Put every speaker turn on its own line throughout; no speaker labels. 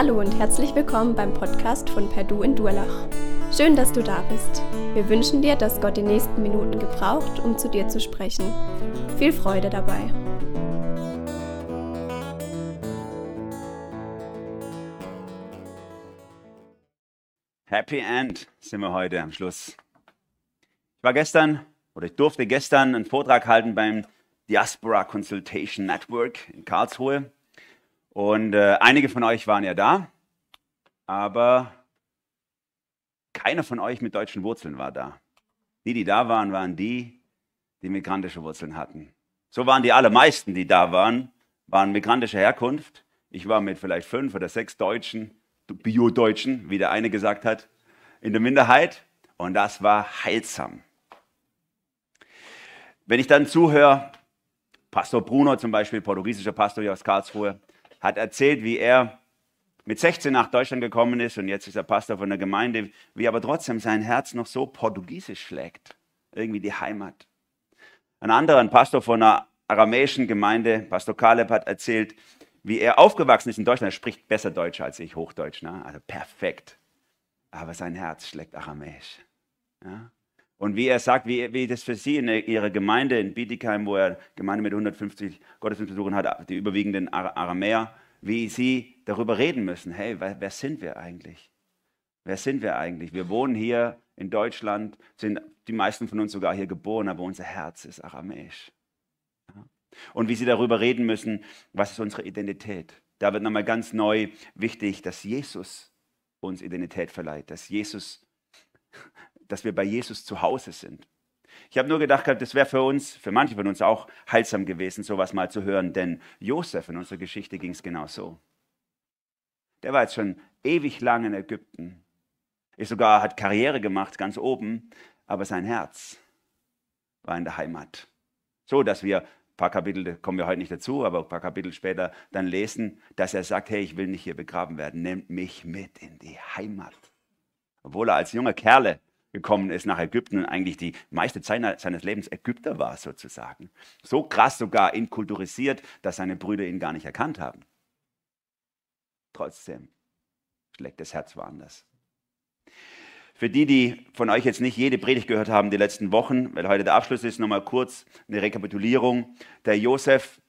Hallo und herzlich willkommen beim Podcast von Perdu in Durlach. Schön, dass du da bist. Wir wünschen dir, dass Gott die nächsten Minuten gebraucht, um zu dir zu sprechen. Viel Freude dabei.
Happy End sind wir heute am Schluss. Ich war gestern oder ich durfte gestern einen Vortrag halten beim Diaspora Consultation Network in Karlsruhe. Und äh, einige von euch waren ja da, aber keiner von euch mit deutschen Wurzeln war da. Die, die da waren, waren die, die migrantische Wurzeln hatten. So waren die allermeisten, die da waren, waren migrantischer Herkunft. Ich war mit vielleicht fünf oder sechs Deutschen, Bio-Deutschen, wie der eine gesagt hat, in der Minderheit. Und das war heilsam. Wenn ich dann zuhöre, Pastor Bruno zum Beispiel, portugiesischer Pastor hier aus Karlsruhe, hat erzählt, wie er mit 16 nach Deutschland gekommen ist und jetzt ist er Pastor von der Gemeinde, wie aber trotzdem sein Herz noch so portugiesisch schlägt. Irgendwie die Heimat. Ein anderer, ein Pastor von einer aramäischen Gemeinde, Pastor Kaleb, hat erzählt, wie er aufgewachsen ist in Deutschland. Er spricht besser Deutsch als ich, Hochdeutsch, ne? also perfekt. Aber sein Herz schlägt aramäisch. Ja? Und wie er sagt, wie, wie das für sie in ihrer Gemeinde in Bietigheim, wo er Gemeinde mit 150 Gottesdienstbesuchern hat, die überwiegenden Aramäer, wie sie darüber reden müssen. Hey, wer, wer sind wir eigentlich? Wer sind wir eigentlich? Wir wohnen hier in Deutschland, sind die meisten von uns sogar hier geboren, aber unser Herz ist aramäisch. Und wie sie darüber reden müssen, was ist unsere Identität? Da wird nochmal ganz neu wichtig, dass Jesus uns Identität verleiht, dass Jesus dass wir bei Jesus zu Hause sind. Ich habe nur gedacht, das wäre für uns, für manche von uns auch heilsam gewesen, sowas mal zu hören, denn Josef in unserer Geschichte ging es genau so. Der war jetzt schon ewig lang in Ägypten. Ist sogar, hat Karriere gemacht, ganz oben, aber sein Herz war in der Heimat. So, dass wir, ein paar Kapitel, kommen wir heute nicht dazu, aber ein paar Kapitel später dann lesen, dass er sagt, hey, ich will nicht hier begraben werden, nehmt mich mit in die Heimat. Obwohl er als junger Kerle gekommen ist nach Ägypten und eigentlich die meiste Zeit seines Lebens Ägypter war sozusagen. So krass sogar inkulturisiert, dass seine Brüder ihn gar nicht erkannt haben. Trotzdem schlägt das Herz woanders. Für die, die von euch jetzt nicht jede Predigt gehört haben die letzten Wochen, weil heute der Abschluss ist, nochmal kurz eine Rekapitulierung. Der Josef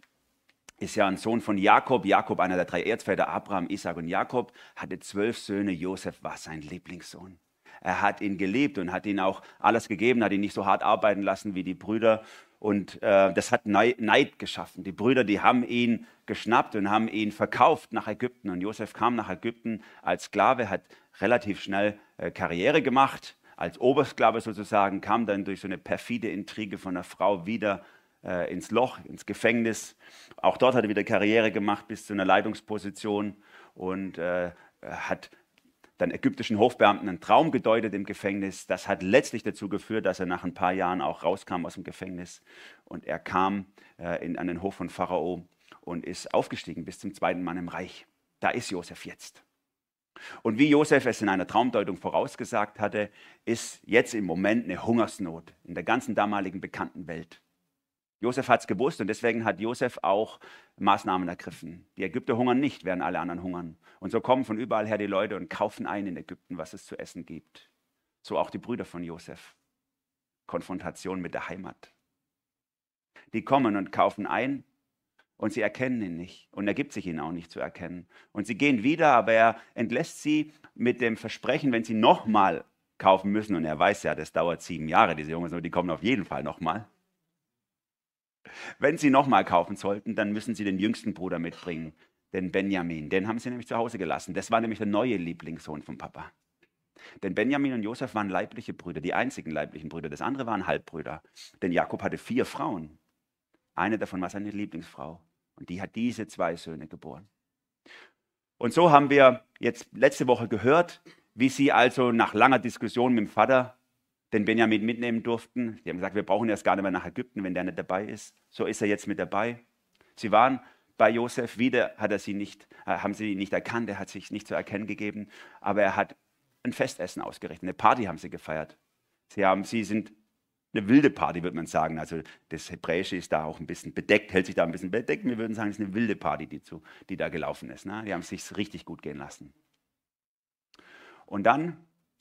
ist ja ein Sohn von Jakob. Jakob, einer der drei Erzväter, Abraham, Isaac und Jakob, hatte zwölf Söhne. Josef war sein Lieblingssohn. Er hat ihn geliebt und hat ihn auch alles gegeben, hat ihn nicht so hart arbeiten lassen wie die Brüder. Und äh, das hat Neid geschaffen. Die Brüder, die haben ihn geschnappt und haben ihn verkauft nach Ägypten. Und Josef kam nach Ägypten als Sklave, hat relativ schnell äh, Karriere gemacht, als Obersklave sozusagen, kam dann durch so eine perfide Intrige von einer Frau wieder äh, ins Loch, ins Gefängnis. Auch dort hat er wieder Karriere gemacht bis zu einer Leitungsposition und äh, hat dann ägyptischen Hofbeamten einen Traum gedeutet im Gefängnis. Das hat letztlich dazu geführt, dass er nach ein paar Jahren auch rauskam aus dem Gefängnis. Und er kam äh, in, an den Hof von Pharao und ist aufgestiegen bis zum zweiten Mann im Reich. Da ist Josef jetzt. Und wie Josef es in einer Traumdeutung vorausgesagt hatte, ist jetzt im Moment eine Hungersnot in der ganzen damaligen bekannten Welt. Josef hat es gewusst und deswegen hat Josef auch Maßnahmen ergriffen. Die Ägypter hungern nicht, während alle anderen hungern. Und so kommen von überall her die Leute und kaufen ein in Ägypten, was es zu essen gibt. So auch die Brüder von Josef. Konfrontation mit der Heimat. Die kommen und kaufen ein und sie erkennen ihn nicht und er gibt sich ihnen auch nicht zu erkennen. Und sie gehen wieder, aber er entlässt sie mit dem Versprechen, wenn sie nochmal kaufen müssen, und er weiß ja, das dauert sieben Jahre, diese Jungen, die kommen auf jeden Fall nochmal wenn Sie nochmal kaufen sollten, dann müssen Sie den jüngsten Bruder mitbringen, den Benjamin. Den haben Sie nämlich zu Hause gelassen. Das war nämlich der neue Lieblingssohn vom Papa. Denn Benjamin und Josef waren leibliche Brüder, die einzigen leiblichen Brüder. Das andere waren Halbbrüder. Denn Jakob hatte vier Frauen. Eine davon war seine Lieblingsfrau. Und die hat diese zwei Söhne geboren. Und so haben wir jetzt letzte Woche gehört, wie sie also nach langer Diskussion mit dem Vater den Benjamin mitnehmen durften. Die haben gesagt, wir brauchen erst gar nicht mehr nach Ägypten, wenn der nicht dabei ist. So ist er jetzt mit dabei. Sie waren bei Josef, wieder hat er sie nicht, äh, haben sie ihn nicht erkannt, er hat sich nicht zu erkennen gegeben, aber er hat ein Festessen ausgerichtet, eine Party haben sie gefeiert. Sie, haben, sie sind eine wilde Party, würde man sagen. Also das Hebräische ist da auch ein bisschen bedeckt, hält sich da ein bisschen bedeckt. Wir würden sagen, es ist eine wilde Party, die, zu, die da gelaufen ist. Ne? Die haben es sich richtig gut gehen lassen. Und dann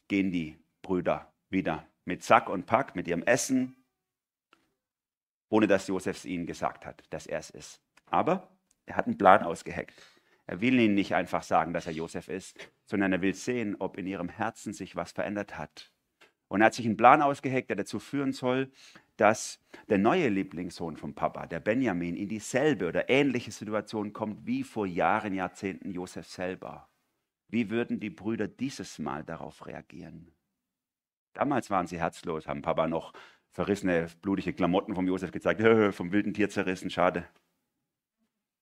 gehen die Brüder wieder mit Sack und Pack, mit ihrem Essen, ohne dass Josef es ihnen gesagt hat, dass er es ist. Aber er hat einen Plan ausgeheckt. Er will ihnen nicht einfach sagen, dass er Josef ist, sondern er will sehen, ob in ihrem Herzen sich was verändert hat. Und er hat sich einen Plan ausgeheckt, der dazu führen soll, dass der neue Lieblingssohn vom Papa, der Benjamin, in dieselbe oder ähnliche Situation kommt wie vor Jahren, Jahrzehnten Josef selber. Wie würden die Brüder dieses Mal darauf reagieren? Damals waren sie herzlos, haben Papa noch verrissene, blutige Klamotten vom Josef gezeigt, vom wilden Tier zerrissen, schade.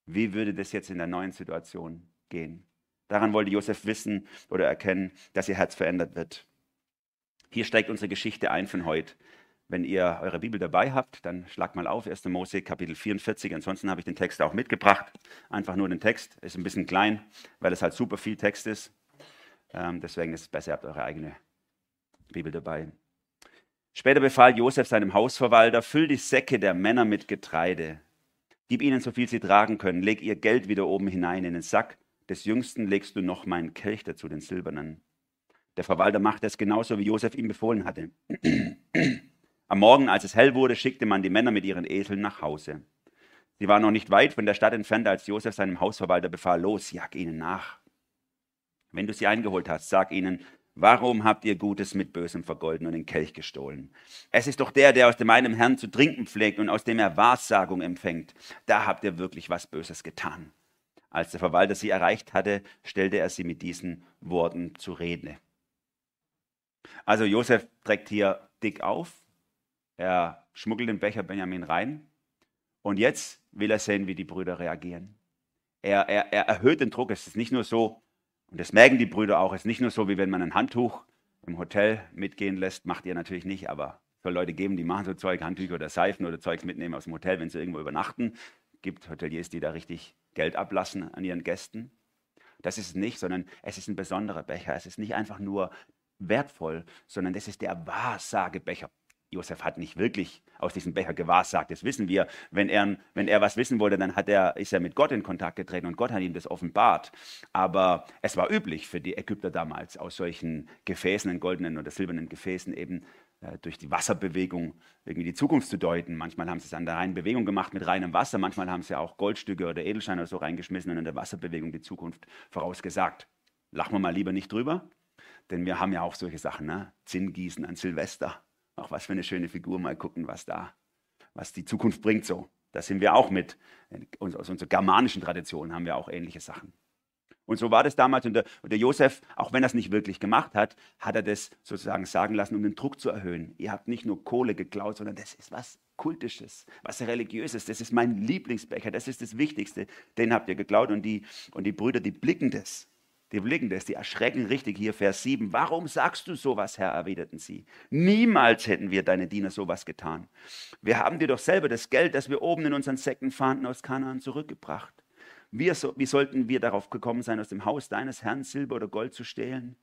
Wie würde das jetzt in der neuen Situation gehen? Daran wollte Josef wissen oder erkennen, dass ihr Herz verändert wird. Hier steigt unsere Geschichte ein von heute. Wenn ihr eure Bibel dabei habt, dann schlagt mal auf, 1. Mose Kapitel 44. Ansonsten habe ich den Text auch mitgebracht. Einfach nur den Text. Ist ein bisschen klein, weil es halt super viel Text ist. Ähm, deswegen ist es besser, ihr habt eure eigene Bibel dabei. Später befahl Josef seinem Hausverwalter, füll die Säcke der Männer mit Getreide. Gib ihnen so viel sie tragen können. Leg ihr Geld wieder oben hinein in den Sack. Des Jüngsten legst du noch meinen Kelch dazu, den silbernen. Der Verwalter machte es genauso, wie Josef ihm befohlen hatte. Am Morgen, als es hell wurde, schickte man die Männer mit ihren Eseln nach Hause. Sie waren noch nicht weit von der Stadt entfernt, als Josef seinem Hausverwalter befahl, los, jag ihnen nach. Wenn du sie eingeholt hast, sag ihnen, Warum habt ihr Gutes mit Bösem vergolden und den Kelch gestohlen? Es ist doch der, der aus dem meinem Herrn zu trinken pflegt und aus dem er Wahrsagung empfängt. Da habt ihr wirklich was Böses getan. Als der Verwalter sie erreicht hatte, stellte er sie mit diesen Worten zu Rede. Also Josef trägt hier dick auf. Er schmuggelt den Becher Benjamin rein. Und jetzt will er sehen, wie die Brüder reagieren. Er, er, er erhöht den Druck. Es ist nicht nur so, und das merken die Brüder auch. Es ist nicht nur so, wie wenn man ein Handtuch im Hotel mitgehen lässt. Macht ihr natürlich nicht, aber es soll Leute geben, die machen so Zeug, Handtücher oder Seifen oder Zeugs mitnehmen aus dem Hotel, wenn sie irgendwo übernachten. Gibt Hoteliers, die da richtig Geld ablassen an ihren Gästen. Das ist es nicht, sondern es ist ein besonderer Becher. Es ist nicht einfach nur wertvoll, sondern das ist der Wahrsagebecher. Josef hat nicht wirklich aus diesem Becher gewahrsagt. Das wissen wir. Wenn er, wenn er was wissen wollte, dann hat er, ist er mit Gott in Kontakt getreten und Gott hat ihm das offenbart. Aber es war üblich für die Ägypter damals, aus solchen Gefäßen, in goldenen oder silbernen Gefäßen eben äh, durch die Wasserbewegung irgendwie die Zukunft zu deuten. Manchmal haben sie es an der reinen Bewegung gemacht mit reinem Wasser, manchmal haben sie auch Goldstücke oder Edelsteine oder so reingeschmissen und in der Wasserbewegung die Zukunft vorausgesagt. Lachen wir mal lieber nicht drüber, denn wir haben ja auch solche Sachen, ne? Zinngießen an Silvester auch was für eine schöne Figur, mal gucken, was da, was die Zukunft bringt so. Da sind wir auch mit. Aus unserer germanischen Tradition haben wir auch ähnliche Sachen. Und so war das damals. Und der, und der Josef, auch wenn er es nicht wirklich gemacht hat, hat er das sozusagen sagen lassen, um den Druck zu erhöhen. Ihr habt nicht nur Kohle geklaut, sondern das ist was Kultisches, was Religiöses. Das ist mein Lieblingsbecher, das ist das Wichtigste. Den habt ihr geklaut. Und die, und die Brüder, die blicken das. Die blicken das, die erschrecken richtig hier, Vers 7. Warum sagst du sowas, Herr? erwiderten sie. Niemals hätten wir deine Diener sowas getan. Wir haben dir doch selber das Geld, das wir oben in unseren Säcken fanden, aus Kanaan zurückgebracht. Wir wie sollten wir darauf gekommen sein, aus dem Haus deines Herrn Silber oder Gold zu stehlen?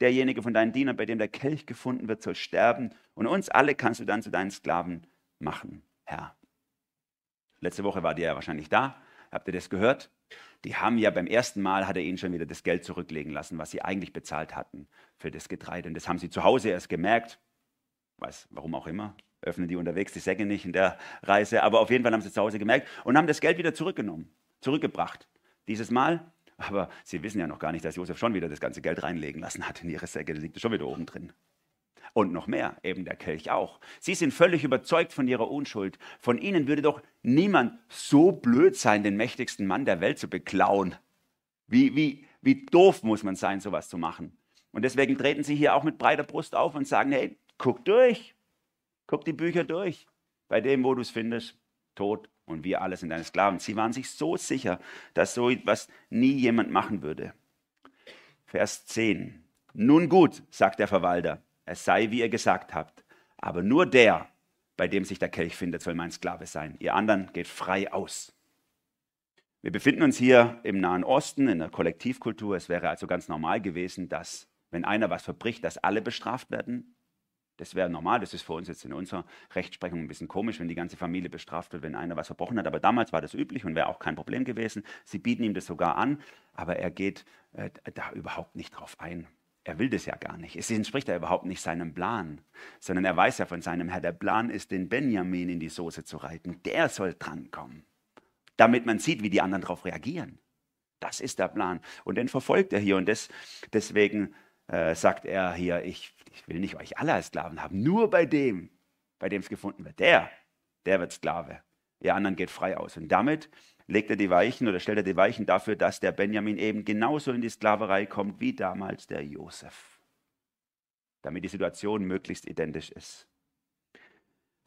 Derjenige von deinen Dienern, bei dem der Kelch gefunden wird, soll sterben. Und uns alle kannst du dann zu deinen Sklaven machen, Herr. Letzte Woche war ihr ja wahrscheinlich da. Habt ihr das gehört? Die haben ja beim ersten Mal, hat er ihnen schon wieder das Geld zurücklegen lassen, was sie eigentlich bezahlt hatten für das Getreide. Und das haben sie zu Hause erst gemerkt. Weiß, warum auch immer. Öffnen die unterwegs die Säcke nicht in der Reise. Aber auf jeden Fall haben sie zu Hause gemerkt und haben das Geld wieder zurückgenommen, zurückgebracht. Dieses Mal. Aber sie wissen ja noch gar nicht, dass Josef schon wieder das ganze Geld reinlegen lassen hat in ihre Säcke. Da liegt schon wieder oben drin. Und noch mehr, eben der Kelch auch. Sie sind völlig überzeugt von ihrer Unschuld. Von ihnen würde doch niemand so blöd sein, den mächtigsten Mann der Welt zu beklauen. Wie, wie, wie doof muss man sein, sowas zu machen. Und deswegen treten sie hier auch mit breiter Brust auf und sagen, hey, guck durch, guck die Bücher durch. Bei dem, wo du es findest, tot und wir alle sind deine Sklaven. Sie waren sich so sicher, dass so etwas nie jemand machen würde. Vers 10. Nun gut, sagt der Verwalter, es sei, wie ihr gesagt habt. Aber nur der, bei dem sich der Kelch findet, soll mein Sklave sein. Ihr anderen geht frei aus. Wir befinden uns hier im Nahen Osten, in der Kollektivkultur. Es wäre also ganz normal gewesen, dass, wenn einer was verbricht, dass alle bestraft werden. Das wäre normal, das ist für uns jetzt in unserer Rechtsprechung ein bisschen komisch, wenn die ganze Familie bestraft wird, wenn einer was verbrochen hat. Aber damals war das üblich und wäre auch kein Problem gewesen. Sie bieten ihm das sogar an, aber er geht äh, da überhaupt nicht drauf ein. Er will das ja gar nicht. Es entspricht ja überhaupt nicht seinem Plan, sondern er weiß ja von seinem Herr, der Plan ist, den Benjamin in die Soße zu reiten. Der soll drankommen, damit man sieht, wie die anderen darauf reagieren. Das ist der Plan. Und den verfolgt er hier. Und des, deswegen äh, sagt er hier, ich, ich will nicht euch alle als Sklaven haben, nur bei dem, bei dem es gefunden wird. Der, der wird Sklave. Ihr anderen geht frei aus. Und damit legt er die Weichen oder stellt er die Weichen dafür, dass der Benjamin eben genauso in die Sklaverei kommt wie damals der Josef. Damit die Situation möglichst identisch ist.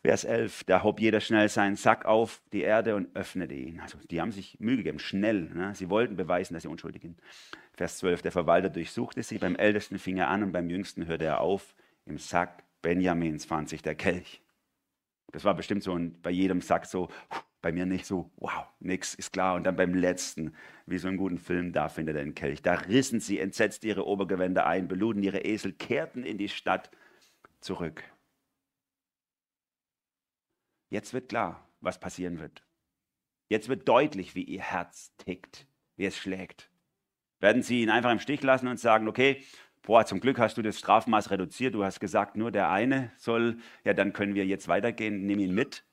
Vers 11, da hob jeder schnell seinen Sack auf die Erde und öffnete ihn. Also die haben sich Mühe gegeben, schnell. Ne? Sie wollten beweisen, dass sie unschuldig sind. Vers 12, der Verwalter durchsuchte sie, beim Ältesten fing er an und beim Jüngsten hörte er auf. Im Sack Benjamins fand sich der Kelch. Das war bestimmt so ein, bei jedem Sack so, bei mir nicht so, wow, nix, ist klar. Und dann beim letzten, wie so einen guten Film, da findet er den Kelch. Da rissen sie entsetzt ihre Obergewände ein, beluden ihre Esel, kehrten in die Stadt zurück. Jetzt wird klar, was passieren wird. Jetzt wird deutlich, wie ihr Herz tickt, wie es schlägt. Werden sie ihn einfach im Stich lassen und sagen, okay, boah, zum Glück hast du das Strafmaß reduziert, du hast gesagt, nur der eine soll, ja, dann können wir jetzt weitergehen, nimm ihn mit.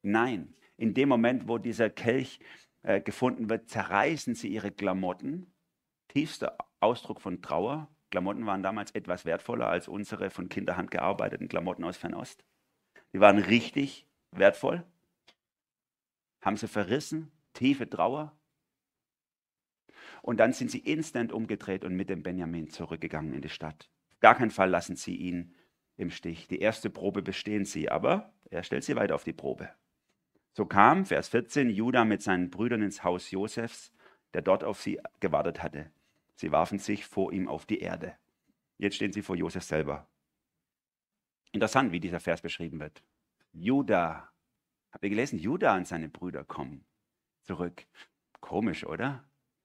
Nein, in dem Moment, wo dieser Kelch äh, gefunden wird, zerreißen sie ihre Klamotten. Tiefster Ausdruck von Trauer. Klamotten waren damals etwas wertvoller als unsere von Kinderhand gearbeiteten Klamotten aus Fernost. Die waren richtig wertvoll, haben sie verrissen, tiefe Trauer. Und dann sind sie instant umgedreht und mit dem Benjamin zurückgegangen in die Stadt. Gar keinen Fall lassen sie ihn im Stich. Die erste Probe bestehen sie, aber er stellt sie weiter auf die Probe. So kam, Vers 14, Judah mit seinen Brüdern ins Haus Josefs, der dort auf sie gewartet hatte. Sie warfen sich vor ihm auf die Erde. Jetzt stehen sie vor Josef selber. Interessant, wie dieser Vers beschrieben wird. Judah. Habt ihr gelesen? Judah und seine Brüder kommen zurück. Komisch, oder?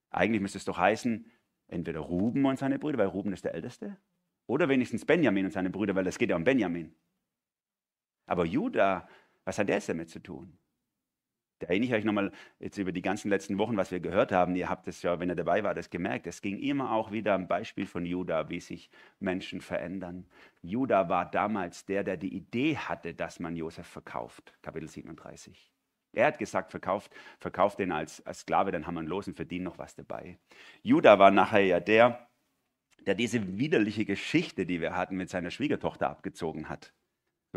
Eigentlich müsste es doch heißen, entweder Ruben und seine Brüder, weil Ruben ist der Älteste, oder wenigstens Benjamin und seine Brüder, weil es geht ja um Benjamin. Aber Judah, was hat der damit zu tun? Da erinnere ich euch nochmal jetzt über die ganzen letzten Wochen, was wir gehört haben. Ihr habt es ja, wenn ihr dabei war, das gemerkt. Es ging immer auch wieder am Beispiel von Judah, wie sich Menschen verändern. Judah war damals der, der die Idee hatte, dass man Josef verkauft. Kapitel 37. Er hat gesagt, verkauft, verkauft den als, als Sklave, dann haben wir ihn los und verdienen noch was dabei. Judah war nachher ja der, der diese widerliche Geschichte, die wir hatten, mit seiner Schwiegertochter abgezogen hat.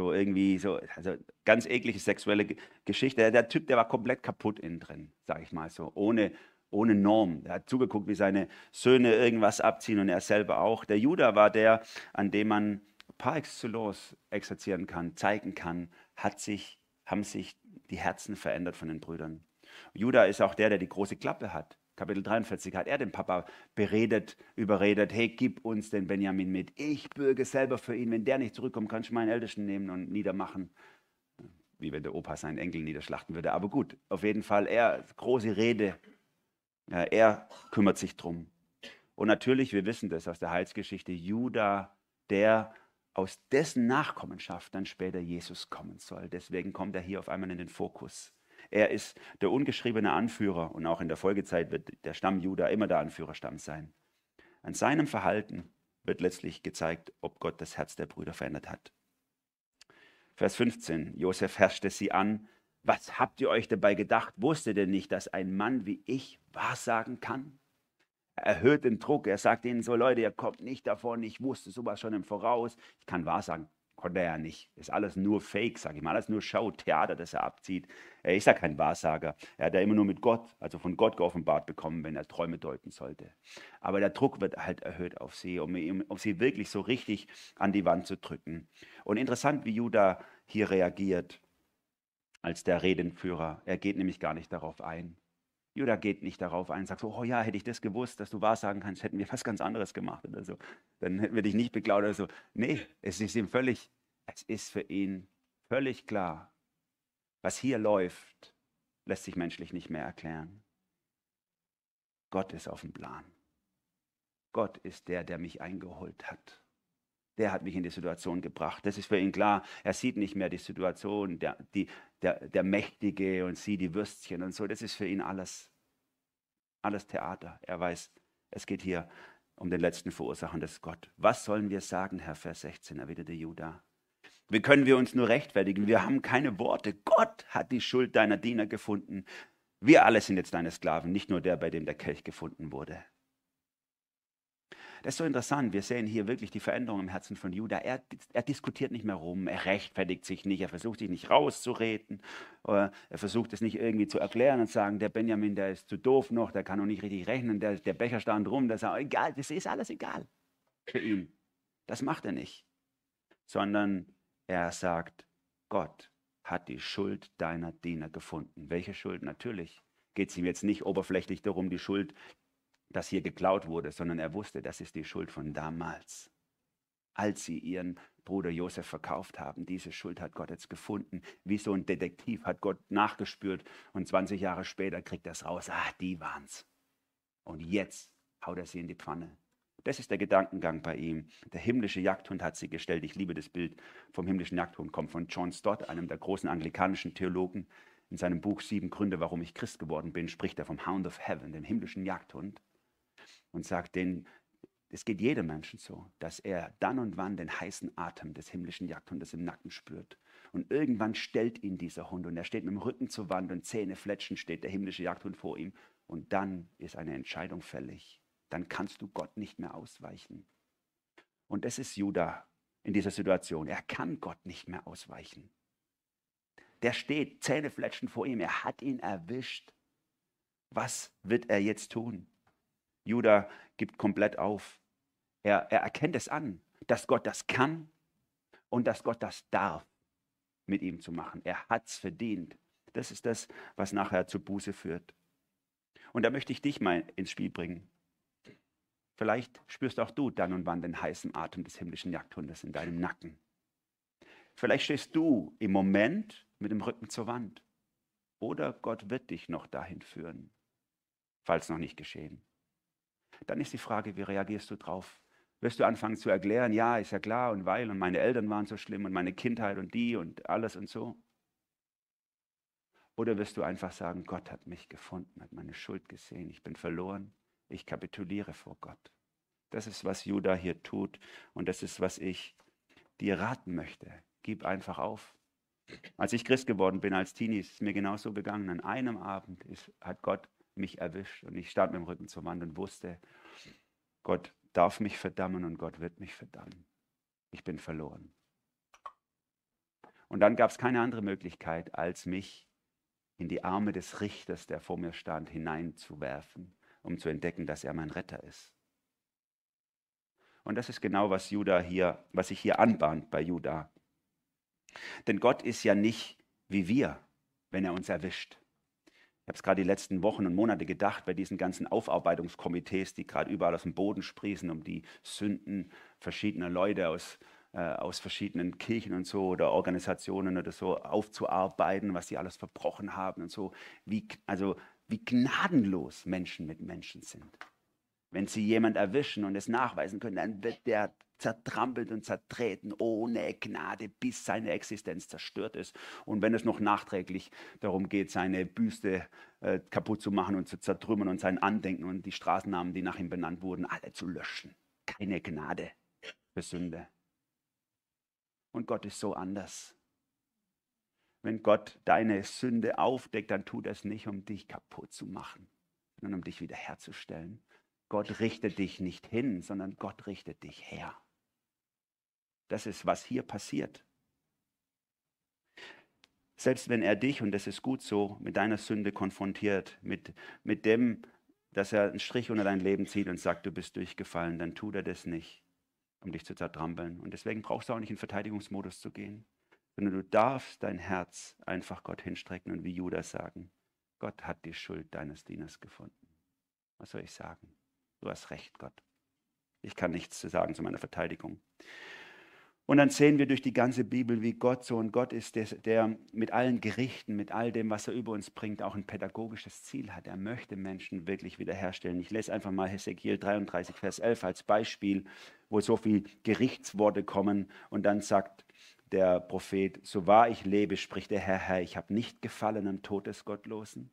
So irgendwie, so, also ganz eklige sexuelle Geschichte. Der, Typ, der war komplett kaputt innen drin, sage ich mal so, ohne, ohne Norm. Er hat zugeguckt, wie seine Söhne irgendwas abziehen und er selber auch. Der Judah war der, an dem man par excellence exerzieren kann, zeigen kann, hat sich, haben sich die Herzen verändert von den Brüdern. Judah ist auch der, der die große Klappe hat. Kapitel 43 hat er den Papa beredet, überredet, hey, gib uns den Benjamin mit. Ich bürge selber für ihn. Wenn der nicht zurückkommt, kannst du meinen Ältesten nehmen und niedermachen. Wie wenn der Opa seinen Enkel niederschlachten würde. Aber gut, auf jeden Fall, er, große Rede, er kümmert sich drum. Und natürlich, wir wissen das aus der Heilsgeschichte, Judah, der aus dessen Nachkommenschaft dann später Jesus kommen soll. Deswegen kommt er hier auf einmal in den Fokus. Er ist der ungeschriebene Anführer und auch in der Folgezeit wird der Stamm Juda immer der Anführerstamm sein. An seinem Verhalten wird letztlich gezeigt, ob Gott das Herz der Brüder verändert hat. Vers 15. Josef herrschte sie an. Was habt ihr euch dabei gedacht? Wusstet ihr nicht, dass ein Mann wie ich wahrsagen kann? Er erhöht den Druck. Er sagt ihnen so, Leute, ihr kommt nicht davon. Ich wusste sowas schon im Voraus. Ich kann wahrsagen. Konnte er ja nicht. Ist alles nur Fake, sage ich mal. Alles nur Show, Theater, das er abzieht. Er ist ja kein Wahrsager. Er hat ja immer nur mit Gott, also von Gott geoffenbart bekommen, wenn er Träume deuten sollte. Aber der Druck wird halt erhöht auf sie, um, um sie wirklich so richtig an die Wand zu drücken. Und interessant, wie Judah hier reagiert als der Redenführer. Er geht nämlich gar nicht darauf ein. Judah geht nicht darauf ein, sagt so, oh ja, hätte ich das gewusst, dass du wahrsagen kannst, hätten wir was ganz anderes gemacht oder so. Dann hätten wir dich nicht beklaut oder so. Nee, es ist ihm völlig, es ist für ihn völlig klar, was hier läuft, lässt sich menschlich nicht mehr erklären. Gott ist auf dem Plan. Gott ist der, der mich eingeholt hat, der hat mich in die Situation gebracht. Das ist für ihn klar. Er sieht nicht mehr die Situation, der, die, der, der Mächtige und sie die Würstchen und so. Das ist für ihn alles, alles Theater. Er weiß, es geht hier um den letzten Verursacher, ist Gott. Was sollen wir sagen, Herr Vers 16, erwiderte Judah. Wie können wir uns nur rechtfertigen? Wir haben keine Worte. Gott hat die Schuld deiner Diener gefunden. Wir alle sind jetzt deine Sklaven, nicht nur der, bei dem der Kelch gefunden wurde. Das ist so interessant. Wir sehen hier wirklich die Veränderung im Herzen von Judah. Er, er, diskutiert nicht mehr rum, er rechtfertigt sich nicht, er versucht sich nicht rauszureden, er versucht es nicht irgendwie zu erklären und sagen, der Benjamin, der ist zu doof noch, der kann noch nicht richtig rechnen, der, der Becher stand rum, das ist egal, das ist alles egal für ihn. Das macht er nicht, sondern er sagt, Gott hat die Schuld deiner Diener gefunden. Welche Schuld? Natürlich geht es ihm jetzt nicht oberflächlich darum, die Schuld dass hier geklaut wurde, sondern er wusste, das ist die Schuld von damals. Als sie ihren Bruder Josef verkauft haben, diese Schuld hat Gott jetzt gefunden. Wie so ein Detektiv hat Gott nachgespürt und 20 Jahre später kriegt er es raus. Ah, die waren's. Und jetzt haut er sie in die Pfanne. Das ist der Gedankengang bei ihm. Der himmlische Jagdhund hat sie gestellt. Ich liebe das Bild vom himmlischen Jagdhund, kommt von John Stott, einem der großen anglikanischen Theologen. In seinem Buch Sieben Gründe, warum ich Christ geworden bin, spricht er vom Hound of Heaven, dem himmlischen Jagdhund und sagt, den, es geht jedem Menschen so, dass er dann und wann den heißen Atem des himmlischen Jagdhundes im Nacken spürt. Und irgendwann stellt ihn dieser Hund und er steht mit dem Rücken zur Wand und Zähne fletschen, steht der himmlische Jagdhund vor ihm. Und dann ist eine Entscheidung fällig. Dann kannst du Gott nicht mehr ausweichen. Und das ist Judah in dieser Situation. Er kann Gott nicht mehr ausweichen. Der steht, Zähne fletschen vor ihm. Er hat ihn erwischt. Was wird er jetzt tun? Judah gibt komplett auf. Er, er erkennt es an, dass Gott das kann und dass Gott das darf, mit ihm zu machen. Er hat es verdient. Das ist das, was nachher zu Buße führt. Und da möchte ich dich mal ins Spiel bringen. Vielleicht spürst auch du dann und wann den heißen Atem des himmlischen Jagdhundes in deinem Nacken. Vielleicht stehst du im Moment mit dem Rücken zur Wand. Oder Gott wird dich noch dahin führen, falls noch nicht geschehen dann ist die Frage, wie reagierst du drauf? Wirst du anfangen zu erklären, ja, ist ja klar und weil und meine Eltern waren so schlimm und meine Kindheit und die und alles und so? Oder wirst du einfach sagen, Gott hat mich gefunden, hat meine Schuld gesehen, ich bin verloren, ich kapituliere vor Gott. Das ist, was Judah hier tut und das ist, was ich dir raten möchte. Gib einfach auf. Als ich Christ geworden bin als Teenie, ist es mir genauso gegangen. An einem Abend ist, hat Gott mich erwischt und ich stand mit dem Rücken zur Wand und wusste, Gott darf mich verdammen und Gott wird mich verdammen. Ich bin verloren. Und dann gab es keine andere Möglichkeit, als mich in die Arme des Richters, der vor mir stand, hineinzuwerfen, um zu entdecken, dass er mein Retter ist. Und das ist genau, was Judah hier, was sich hier anbahnt bei Judah. Denn Gott ist ja nicht wie wir, wenn er uns erwischt habe es gerade die letzten Wochen und Monate gedacht bei diesen ganzen Aufarbeitungskomitees, die gerade überall aus dem Boden sprießen, um die Sünden verschiedener Leute aus, äh, aus verschiedenen Kirchen und so oder Organisationen oder so aufzuarbeiten, was sie alles verbrochen haben und so. Wie, also wie gnadenlos Menschen mit Menschen sind. Wenn sie jemand erwischen und es nachweisen können, dann wird der zertrampelt und zertreten ohne Gnade, bis seine Existenz zerstört ist. Und wenn es noch nachträglich darum geht, seine Büste äh, kaputt zu machen und zu zertrümmern und sein Andenken und die Straßennamen, die nach ihm benannt wurden, alle zu löschen. Keine Gnade für Sünde. Und Gott ist so anders. Wenn Gott deine Sünde aufdeckt, dann tut er es nicht, um dich kaputt zu machen, sondern um dich wiederherzustellen. Gott richtet dich nicht hin, sondern Gott richtet dich her. Das ist, was hier passiert. Selbst wenn er dich, und das ist gut so, mit deiner Sünde konfrontiert, mit, mit dem, dass er einen Strich unter dein Leben zieht und sagt, du bist durchgefallen, dann tut er das nicht, um dich zu zertrampeln. Und deswegen brauchst du auch nicht in Verteidigungsmodus zu gehen, sondern du darfst dein Herz einfach Gott hinstrecken und wie Judas sagen, Gott hat die Schuld deines Dieners gefunden. Was soll ich sagen? Du hast recht, Gott. Ich kann nichts zu sagen zu meiner Verteidigung. Und dann sehen wir durch die ganze Bibel, wie Gott so ein Gott ist, der, der, mit allen Gerichten, mit all dem, was er über uns bringt, auch ein pädagogisches Ziel hat. Er möchte Menschen wirklich wiederherstellen. Ich lese einfach mal Hesekiel 33, Vers 11 als Beispiel, wo so viele Gerichtsworte kommen und dann sagt der Prophet, so wahr ich lebe, spricht der Herr, Herr, ich habe nicht gefallen am Tod des Gottlosen,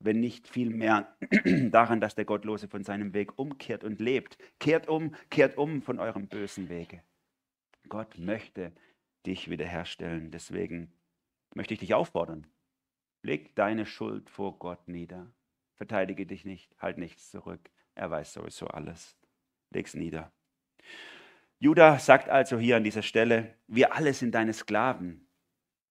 wenn nicht vielmehr daran, dass der Gottlose von seinem Weg umkehrt und lebt. Kehrt um, kehrt um von eurem bösen Wege. Gott möchte dich wiederherstellen. Deswegen möchte ich dich auffordern. Leg deine Schuld vor Gott nieder. Verteidige dich nicht, halt nichts zurück. Er weiß sowieso alles. Leg's nieder. Judah sagt also hier an dieser Stelle, wir alle sind deine Sklaven.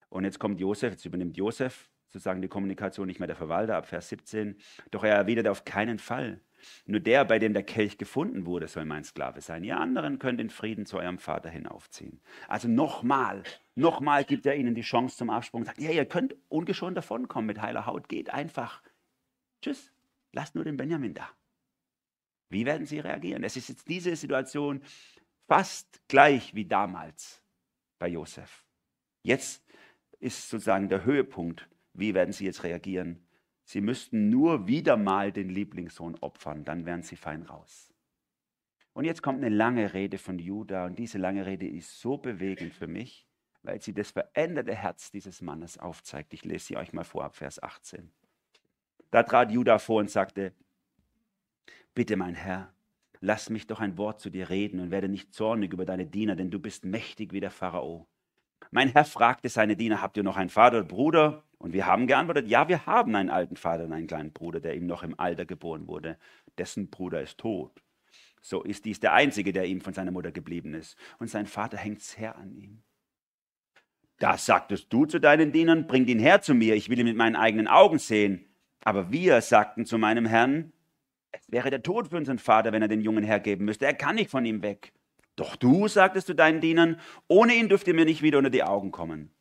Und jetzt kommt Josef, jetzt übernimmt Josef sozusagen die Kommunikation nicht mehr der Verwalter ab Vers 17. Doch er erwidert auf keinen Fall. Nur der, bei dem der Kelch gefunden wurde, soll mein Sklave sein. Ihr anderen könnt in Frieden zu eurem Vater hinaufziehen. Also nochmal, nochmal gibt er ihnen die Chance zum Absprung. Sagt, ja, ihr könnt ungeschoren davonkommen mit heiler Haut. Geht einfach. Tschüss. Lasst nur den Benjamin da. Wie werden sie reagieren? Es ist jetzt diese Situation, fast gleich wie damals bei Josef. Jetzt ist sozusagen der Höhepunkt. Wie werden sie jetzt reagieren? Sie müssten nur wieder mal den Lieblingssohn opfern, dann wären sie fein raus. Und jetzt kommt eine lange Rede von Judah und diese lange Rede ist so bewegend für mich, weil sie das veränderte Herz dieses Mannes aufzeigt. Ich lese sie euch mal vor ab Vers 18. Da trat Judah vor und sagte, bitte mein Herr, lass mich doch ein Wort zu dir reden und werde nicht zornig über deine Diener, denn du bist mächtig wie der Pharao. Mein Herr fragte seine Diener, habt ihr noch einen Vater oder Bruder? Und wir haben geantwortet, ja, wir haben einen alten Vater und einen kleinen Bruder, der ihm noch im Alter geboren wurde. Dessen Bruder ist tot. So ist dies der Einzige, der ihm von seiner Mutter geblieben ist. Und sein Vater hängt sehr an ihm. Da sagtest du zu deinen Dienern, bringt ihn her zu mir, ich will ihn mit meinen eigenen Augen sehen. Aber wir sagten zu meinem Herrn, es wäre der Tod für unseren Vater, wenn er den Jungen hergeben müsste. Er kann nicht von ihm weg. Doch du, sagtest du deinen Dienern, ohne ihn dürft ihr mir nicht wieder unter die Augen kommen.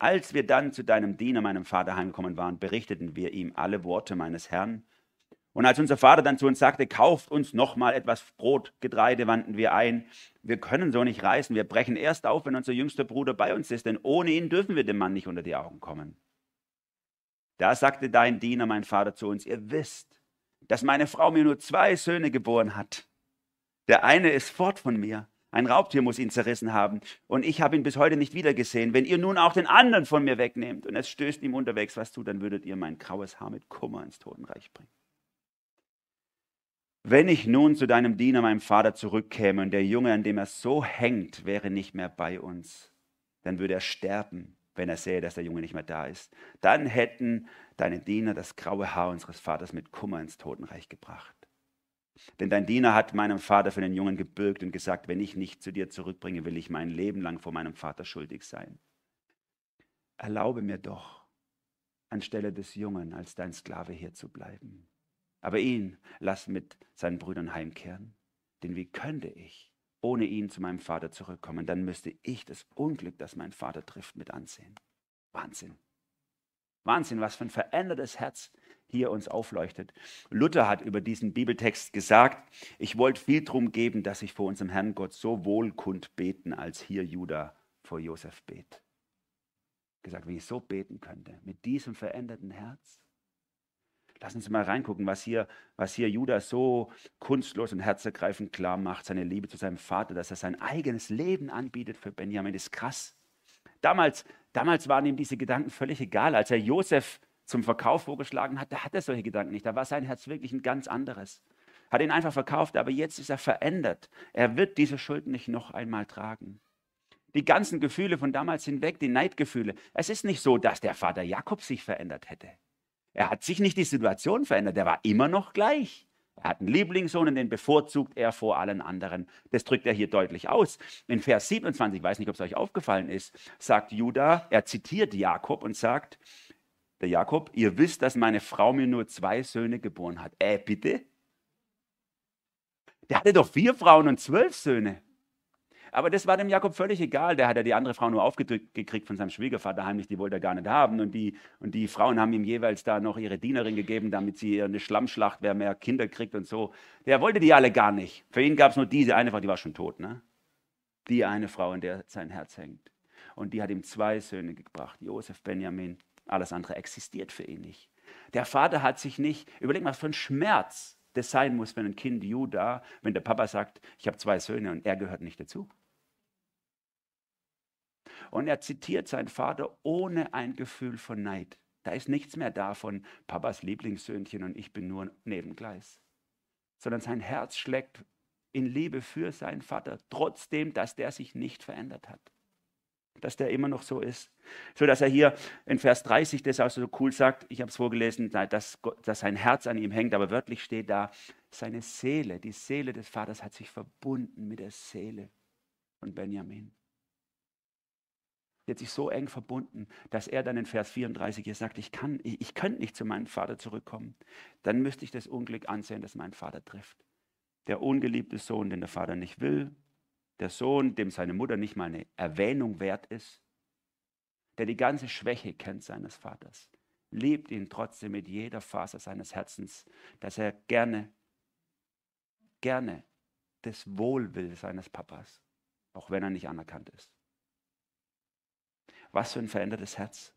Als wir dann zu deinem Diener, meinem Vater, heimgekommen waren, berichteten wir ihm alle Worte meines Herrn. Und als unser Vater dann zu uns sagte, kauft uns nochmal etwas Brot, Getreide, wandten wir ein. Wir können so nicht reisen. Wir brechen erst auf, wenn unser jüngster Bruder bei uns ist, denn ohne ihn dürfen wir dem Mann nicht unter die Augen kommen. Da sagte dein Diener, mein Vater, zu uns, ihr wisst, dass meine Frau mir nur zwei Söhne geboren hat. Der eine ist fort von mir. Ein Raubtier muss ihn zerrissen haben. Und ich habe ihn bis heute nicht wiedergesehen. Wenn ihr nun auch den anderen von mir wegnehmt und es stößt ihm unterwegs was zu, dann würdet ihr mein graues Haar mit Kummer ins Totenreich bringen. Wenn ich nun zu deinem Diener, meinem Vater, zurückkäme und der Junge, an dem er so hängt, wäre nicht mehr bei uns, dann würde er sterben, wenn er sähe, dass der Junge nicht mehr da ist. Dann hätten deine Diener das graue Haar unseres Vaters mit Kummer ins Totenreich gebracht. Denn dein Diener hat meinem Vater für den Jungen gebürgt und gesagt, wenn ich nicht zu dir zurückbringe, will ich mein Leben lang vor meinem Vater schuldig sein. Erlaube mir doch, anstelle des Jungen als dein Sklave hier zu bleiben. Aber ihn lass mit seinen Brüdern heimkehren. Denn wie könnte ich ohne ihn zu meinem Vater zurückkommen? Dann müsste ich das Unglück, das mein Vater trifft, mit ansehen. Wahnsinn. Wahnsinn, was für ein verändertes Herz hier uns aufleuchtet. Luther hat über diesen Bibeltext gesagt, ich wollte viel drum geben, dass ich vor unserem Herrn Gott so wohlkund beten, als hier Judah vor Josef bet. Gesagt, wie ich so beten könnte, mit diesem veränderten Herz. Lass uns mal reingucken, was hier, was hier Judah so kunstlos und herzergreifend klar macht, seine Liebe zu seinem Vater, dass er sein eigenes Leben anbietet für Benjamin, ist krass. Damals, damals waren ihm diese Gedanken völlig egal. Als er Josef zum Verkauf vorgeschlagen hat, da hat er solche Gedanken nicht. Da war sein Herz wirklich ein ganz anderes. Hat ihn einfach verkauft, aber jetzt ist er verändert. Er wird diese Schulden nicht noch einmal tragen. Die ganzen Gefühle von damals hinweg, die Neidgefühle. Es ist nicht so, dass der Vater Jakob sich verändert hätte. Er hat sich nicht die Situation verändert, er war immer noch gleich. Er hat einen Lieblingssohn und den bevorzugt er vor allen anderen. Das drückt er hier deutlich aus. In Vers 27, ich weiß nicht, ob es euch aufgefallen ist, sagt Judah, er zitiert Jakob und sagt, der Jakob, ihr wisst, dass meine Frau mir nur zwei Söhne geboren hat. Äh, bitte? Der hatte doch vier Frauen und zwölf Söhne. Aber das war dem Jakob völlig egal. Der hat ja die andere Frau nur aufgedrückt gekriegt von seinem Schwiegervater heimlich, die wollte er gar nicht haben. Und die, und die Frauen haben ihm jeweils da noch ihre Dienerin gegeben, damit sie eine Schlammschlacht, wer mehr Kinder kriegt und so. Der wollte die alle gar nicht. Für ihn gab es nur diese eine Frau, die war schon tot. Ne? Die eine Frau, in der sein Herz hängt. Und die hat ihm zwei Söhne gebracht, Josef, Benjamin. Alles andere existiert für ihn nicht. Der Vater hat sich nicht, überleg mal, was für ein Schmerz das sein muss für ein Kind Juda, wenn der Papa sagt, ich habe zwei Söhne und er gehört nicht dazu. Und er zitiert seinen Vater ohne ein Gefühl von Neid. Da ist nichts mehr da von Papas Lieblingssöhnchen und ich bin nur Nebengleis. Sondern sein Herz schlägt in Liebe für seinen Vater, trotzdem, dass der sich nicht verändert hat. Dass der immer noch so ist. So dass er hier in Vers 30 das auch so cool sagt, ich habe es vorgelesen, dass, dass sein Herz an ihm hängt, aber wörtlich steht da, seine Seele, die Seele des Vaters hat sich verbunden mit der Seele von Benjamin. Die hat sich so eng verbunden, dass er dann in Vers 34 hier sagt, ich kann, ich, ich könnte nicht zu meinem Vater zurückkommen. Dann müsste ich das Unglück ansehen, das mein Vater trifft. Der ungeliebte Sohn, den der Vater nicht will, der Sohn, dem seine Mutter nicht mal eine Erwähnung wert ist, der die ganze Schwäche kennt seines Vaters, liebt ihn trotzdem mit jeder Faser seines Herzens, dass er gerne, gerne das Wohl will seines Papas, auch wenn er nicht anerkannt ist. Was für ein verändertes Herz.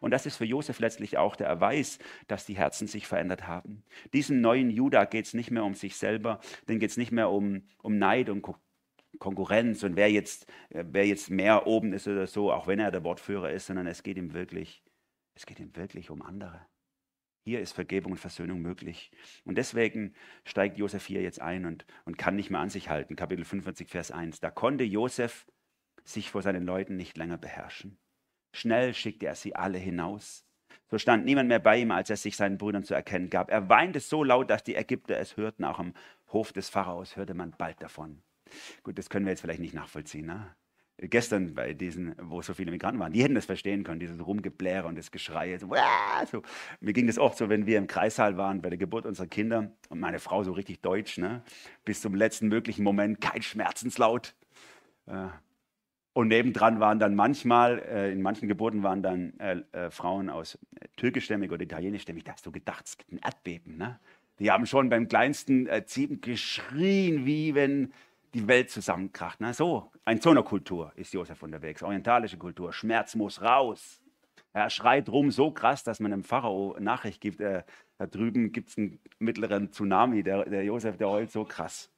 Und das ist für Josef letztlich auch der Erweis, dass die Herzen sich verändert haben. Diesem neuen Judah geht es nicht mehr um sich selber, denn geht es nicht mehr um, um Neid und Konkurrenz und wer jetzt, äh, wer jetzt mehr oben ist oder so, auch wenn er der Wortführer ist, sondern es geht ihm wirklich, es geht ihm wirklich um andere. Hier ist Vergebung und Versöhnung möglich. Und deswegen steigt Josef hier jetzt ein und, und kann nicht mehr an sich halten. Kapitel 45, Vers 1. Da konnte Josef sich vor seinen Leuten nicht länger beherrschen. Schnell schickte er sie alle hinaus. So stand niemand mehr bei ihm, als er sich seinen Brüdern zu erkennen gab. Er weinte so laut, dass die Ägypter es hörten. Auch am Hof des Pharaos hörte man bald davon. Gut, das können wir jetzt vielleicht nicht nachvollziehen. Ne? Gestern bei diesen, wo so viele Migranten waren, die hätten das verstehen können, dieses Rumgebläre und das Geschrei. So, so. Mir ging das oft so, wenn wir im Kreissaal waren bei der Geburt unserer Kinder und meine Frau so richtig deutsch, ne? bis zum letzten möglichen Moment kein Schmerzenslaut. Äh, und nebendran waren dann manchmal, äh, in manchen Geburten waren dann äh, Frauen aus türkischstämmig oder italienischstämmig. Da hast du gedacht, es gibt ein Erdbeben. Ne? Die haben schon beim kleinsten Zieben geschrien, wie wenn die Welt zusammenkracht. Ne? So, ein so einer Kultur ist Josef unterwegs, orientalische Kultur. Schmerz muss raus. Er schreit rum so krass, dass man dem Pharao Nachricht gibt, äh, da drüben gibt es einen mittleren Tsunami, der, der Josef, der heult so krass.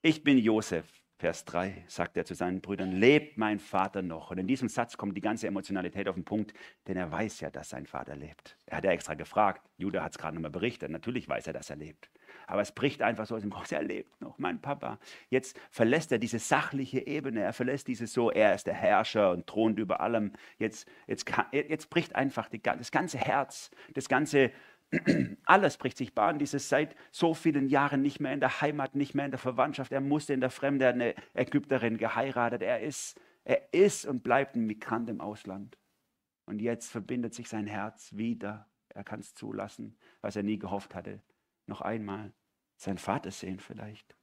Ich bin Josef, Vers 3 sagt er zu seinen Brüdern, lebt mein Vater noch? Und in diesem Satz kommt die ganze Emotionalität auf den Punkt, denn er weiß ja, dass sein Vater lebt. Er hat ja extra gefragt. Judah hat es gerade nochmal berichtet. Natürlich weiß er, dass er lebt. Aber es bricht einfach so aus dem Kopf. Er lebt noch, mein Papa. Jetzt verlässt er diese sachliche Ebene. Er verlässt dieses so, er ist der Herrscher und thront über allem. Jetzt, jetzt, jetzt bricht einfach die, das ganze Herz, das ganze alles bricht sich Bahn. Dieses seit so vielen Jahren nicht mehr in der Heimat, nicht mehr in der Verwandtschaft. Er musste in der Fremde, eine Ägypterin geheiratet. Er ist, er ist und bleibt ein Migrant im Ausland. Und jetzt verbindet sich sein Herz wieder. Er kann es zulassen, was er nie gehofft hatte. Noch einmal sein Vater sehen vielleicht.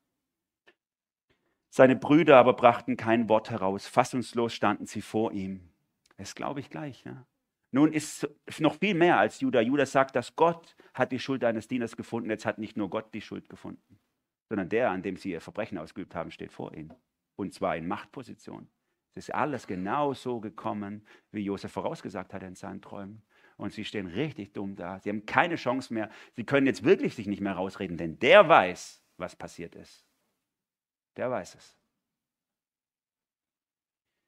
Seine Brüder aber brachten kein Wort heraus. Fassungslos standen sie vor ihm. Das glaube ich gleich. Ja? Nun ist noch viel mehr als Judah. Judah sagt, dass Gott hat die Schuld eines Dieners gefunden. Jetzt hat nicht nur Gott die Schuld gefunden, sondern der, an dem sie ihr Verbrechen ausgeübt haben, steht vor ihnen. Und zwar in Machtposition. Es ist alles genau so gekommen, wie Josef vorausgesagt hat in seinen Träumen. Und sie stehen richtig dumm da. Sie haben keine Chance mehr. Sie können jetzt wirklich sich nicht mehr rausreden, denn der weiß, was passiert ist. Der weiß es.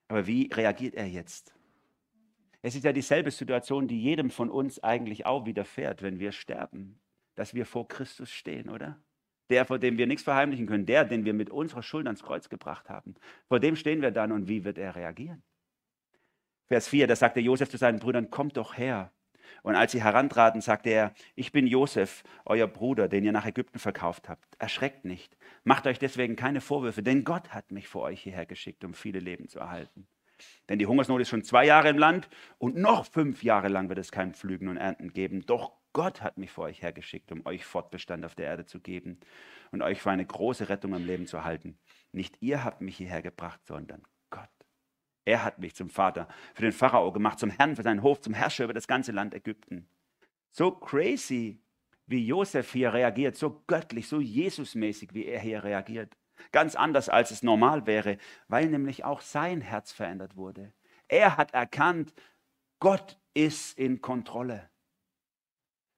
Aber wie reagiert er jetzt? Es ist ja dieselbe Situation, die jedem von uns eigentlich auch widerfährt, wenn wir sterben, dass wir vor Christus stehen, oder? Der, vor dem wir nichts verheimlichen können, der, den wir mit unserer Schuld ans Kreuz gebracht haben. Vor dem stehen wir dann und wie wird er reagieren? Vers 4, da sagte Josef zu seinen Brüdern, kommt doch her. Und als sie herantraten, sagte er, ich bin Josef, euer Bruder, den ihr nach Ägypten verkauft habt. Erschreckt nicht. Macht euch deswegen keine Vorwürfe, denn Gott hat mich vor euch hierher geschickt, um viele Leben zu erhalten. Denn die Hungersnot ist schon zwei Jahre im Land und noch fünf Jahre lang wird es kein Pflügen und Ernten geben. Doch Gott hat mich vor euch hergeschickt, um euch Fortbestand auf der Erde zu geben und euch für eine große Rettung im Leben zu halten. Nicht ihr habt mich hierher gebracht, sondern Gott. Er hat mich zum Vater für den Pharao gemacht, zum Herrn für seinen Hof, zum Herrscher über das ganze Land Ägypten. So crazy, wie Josef hier reagiert, so göttlich, so Jesusmäßig, wie er hier reagiert. Ganz anders, als es normal wäre, weil nämlich auch sein Herz verändert wurde. Er hat erkannt, Gott ist in Kontrolle.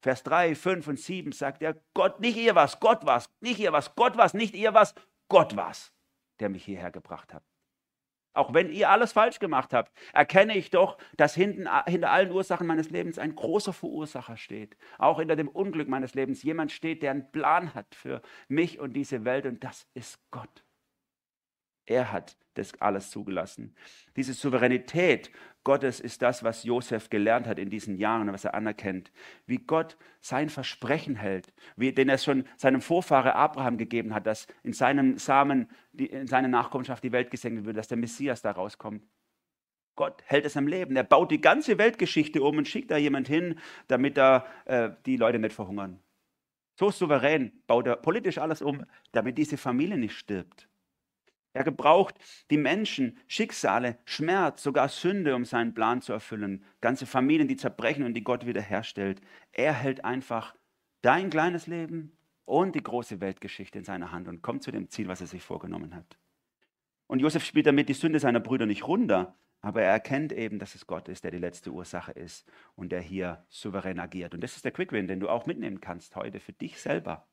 Vers 3, 5 und 7 sagt er, Gott, nicht ihr was, Gott was, nicht ihr was, Gott was, nicht ihr was, Gott was, der mich hierher gebracht hat. Auch wenn ihr alles falsch gemacht habt, erkenne ich doch, dass hinten, hinter allen Ursachen meines Lebens ein großer Verursacher steht. Auch hinter dem Unglück meines Lebens jemand steht, der einen Plan hat für mich und diese Welt und das ist Gott. Er hat das alles zugelassen. Diese Souveränität Gottes ist das, was Josef gelernt hat in diesen Jahren, was er anerkennt. Wie Gott sein Versprechen hält, wie, den er schon seinem Vorfahre Abraham gegeben hat, dass in seinem Samen, in seiner Nachkommenschaft die Welt gesegnet wird, dass der Messias da rauskommt. Gott hält es am Leben. Er baut die ganze Weltgeschichte um und schickt da jemand hin, damit da äh, die Leute nicht verhungern. So souverän baut er politisch alles um, damit diese Familie nicht stirbt. Er gebraucht die Menschen, Schicksale, Schmerz, sogar Sünde, um seinen Plan zu erfüllen. Ganze Familien, die zerbrechen und die Gott wiederherstellt. Er hält einfach dein kleines Leben und die große Weltgeschichte in seiner Hand und kommt zu dem Ziel, was er sich vorgenommen hat. Und Josef spielt damit die Sünde seiner Brüder nicht runter, aber er erkennt eben, dass es Gott ist, der die letzte Ursache ist und der hier souverän agiert. Und das ist der Quick-Win, den du auch mitnehmen kannst heute für dich selber,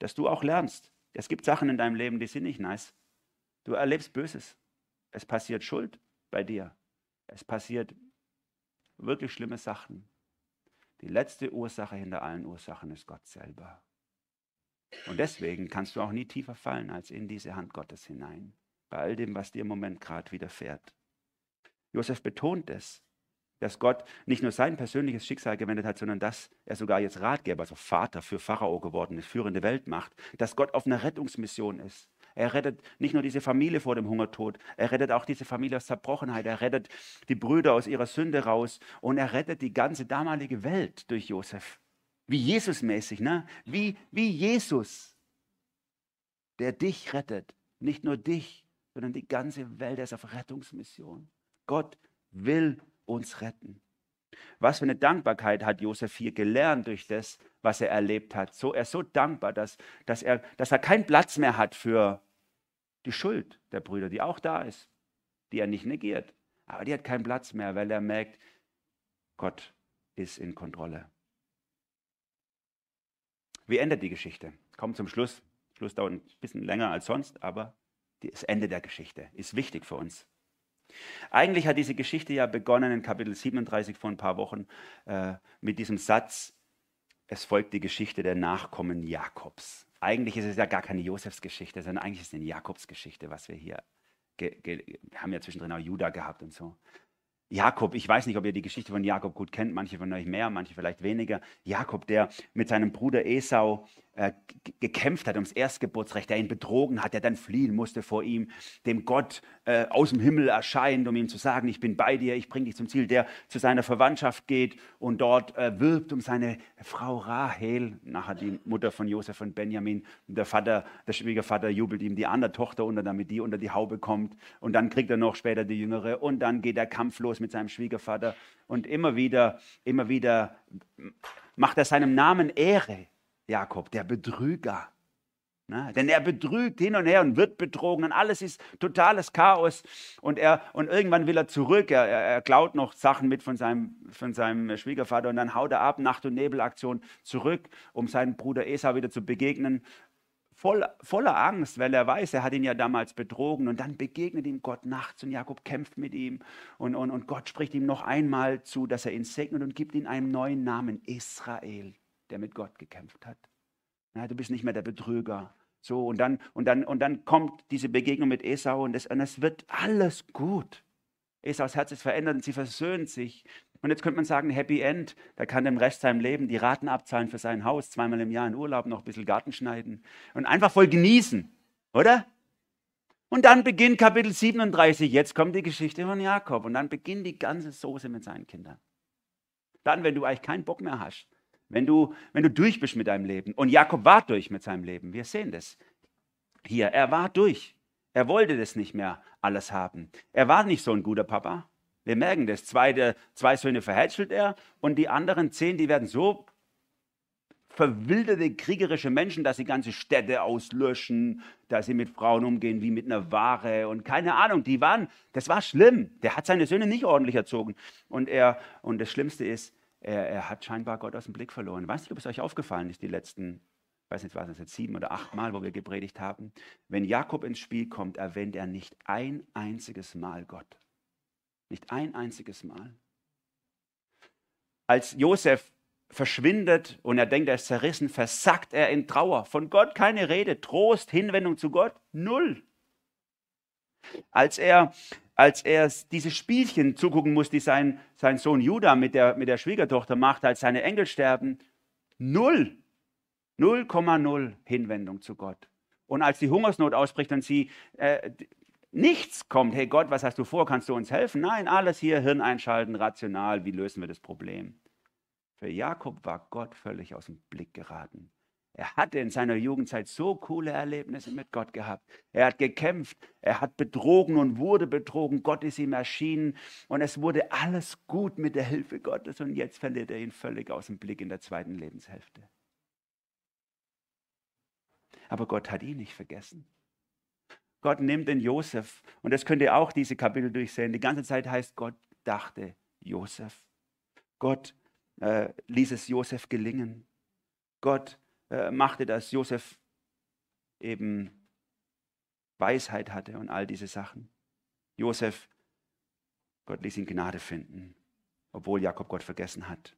dass du auch lernst. Es gibt Sachen in deinem Leben, die sind nicht nice. Du erlebst Böses. Es passiert Schuld bei dir. Es passiert wirklich schlimme Sachen. Die letzte Ursache hinter allen Ursachen ist Gott selber. Und deswegen kannst du auch nie tiefer fallen als in diese Hand Gottes hinein, bei all dem, was dir im Moment gerade widerfährt. Josef betont es, dass Gott nicht nur sein persönliches Schicksal gewendet hat, sondern dass er sogar jetzt Ratgeber, also Vater für Pharao geworden ist, führende Weltmacht, dass Gott auf einer Rettungsmission ist, er rettet nicht nur diese Familie vor dem Hungertod, er rettet auch diese Familie aus Zerbrochenheit, er rettet die Brüder aus ihrer Sünde raus und er rettet die ganze damalige Welt durch Josef. Wie Jesus-mäßig, ne? Wie, wie Jesus, der dich rettet. Nicht nur dich, sondern die ganze Welt, ist auf Rettungsmission. Gott will uns retten. Was für eine Dankbarkeit hat Josef hier gelernt durch das, was er erlebt hat. So, er ist so dankbar, dass, dass, er, dass er keinen Platz mehr hat für die Schuld der Brüder, die auch da ist, die er nicht negiert. Aber die hat keinen Platz mehr, weil er merkt, Gott ist in Kontrolle. Wie endet die Geschichte? Kommt zum Schluss. Schluss dauert ein bisschen länger als sonst, aber das Ende der Geschichte ist wichtig für uns. Eigentlich hat diese Geschichte ja begonnen in Kapitel 37 vor ein paar Wochen äh, mit diesem Satz, es folgt die Geschichte der Nachkommen Jakobs. Eigentlich ist es ja gar keine Josefsgeschichte, sondern eigentlich ist es eine Jakobsgeschichte, was wir hier, wir haben ja zwischendrin auch Judah gehabt und so. Jakob, ich weiß nicht, ob ihr die Geschichte von Jakob gut kennt, manche von euch mehr, manche vielleicht weniger. Jakob, der mit seinem Bruder Esau äh, gekämpft hat ums Erstgeburtsrecht, der ihn betrogen hat, der dann fliehen musste vor ihm, dem Gott äh, aus dem Himmel erscheint, um ihm zu sagen, ich bin bei dir, ich bringe dich zum Ziel, der zu seiner Verwandtschaft geht und dort äh, wirbt um seine Frau Rahel, nachher die Mutter von Josef und Benjamin. Der Vater, der Schwiegervater jubelt ihm die andere Tochter unter, damit die unter die Haube kommt. Und dann kriegt er noch später die Jüngere und dann geht der Kampf los mit seinem Schwiegervater. Und immer wieder, immer wieder macht er seinem Namen Ehre Jakob, der Betrüger. Ne? Denn er betrügt hin und her und wird betrogen und alles ist totales Chaos. Und, er, und irgendwann will er zurück. Er, er, er klaut noch Sachen mit von seinem, von seinem Schwiegervater und dann haut er ab, Nacht- und Nebelaktion zurück, um seinem Bruder Esau wieder zu begegnen. Voll, voller Angst, weil er weiß, er hat ihn ja damals betrogen. Und dann begegnet ihm Gott nachts und Jakob kämpft mit ihm. Und, und, und Gott spricht ihm noch einmal zu, dass er ihn segnet und gibt ihm einen neuen Namen, Israel der mit Gott gekämpft hat. Ja, du bist nicht mehr der Betrüger. So, und dann, und, dann, und dann kommt diese Begegnung mit Esau und es, und es wird alles gut. Esaus Herz ist verändert und sie versöhnt sich. Und jetzt könnte man sagen, Happy End, da kann dem Rest seinem Leben die Raten abzahlen für sein Haus, zweimal im Jahr in Urlaub, noch ein bisschen Garten schneiden und einfach voll genießen, oder? Und dann beginnt Kapitel 37, jetzt kommt die Geschichte von Jakob und dann beginnt die ganze Soße mit seinen Kindern. Dann, wenn du eigentlich keinen Bock mehr hast, wenn du, wenn du durch bist mit deinem Leben. Und Jakob war durch mit seinem Leben. Wir sehen das hier. Er war durch. Er wollte das nicht mehr alles haben. Er war nicht so ein guter Papa. Wir merken das. Zwei, zwei Söhne verhätschelt er und die anderen zehn, die werden so verwilderte kriegerische Menschen, dass sie ganze Städte auslöschen, dass sie mit Frauen umgehen wie mit einer Ware und keine Ahnung, die waren, das war schlimm. Der hat seine Söhne nicht ordentlich erzogen. Und er, und das Schlimmste ist, er, er, hat scheinbar Gott aus dem Blick verloren. Ich weiß nicht, ob es euch aufgefallen ist, die letzten, weiß nicht, was es jetzt sieben oder acht Mal, wo wir gepredigt haben. Wenn Jakob ins Spiel kommt, erwähnt er nicht ein einziges Mal Gott. Nicht ein einziges Mal. Als Josef verschwindet und er denkt, er ist zerrissen, versackt er in Trauer. Von Gott keine Rede, Trost, Hinwendung zu Gott, null. Als er, als er diese Spielchen zugucken muss, die sein, sein Sohn Judah mit der, mit der Schwiegertochter macht, als seine Engel sterben, null. 0,0 Hinwendung zu Gott. Und als die Hungersnot ausbricht und sie äh, nichts kommt, hey Gott, was hast du vor, kannst du uns helfen? Nein, alles hier Hirn einschalten, rational, wie lösen wir das Problem? Für Jakob war Gott völlig aus dem Blick geraten. Er hatte in seiner Jugendzeit so coole Erlebnisse mit Gott gehabt. Er hat gekämpft, er hat betrogen und wurde betrogen. Gott ist ihm erschienen und es wurde alles gut mit der Hilfe Gottes und jetzt verliert er ihn völlig aus dem Blick in der zweiten Lebenshälfte. Aber Gott hat ihn nicht vergessen. Gott nimmt den Josef und das könnt ihr auch diese Kapitel durchsehen. Die ganze Zeit heißt Gott dachte Josef. Gott äh, ließ es Josef gelingen. Gott äh, machte, dass Josef eben Weisheit hatte und all diese Sachen. Josef, Gott ließ ihn Gnade finden, obwohl Jakob Gott vergessen hat.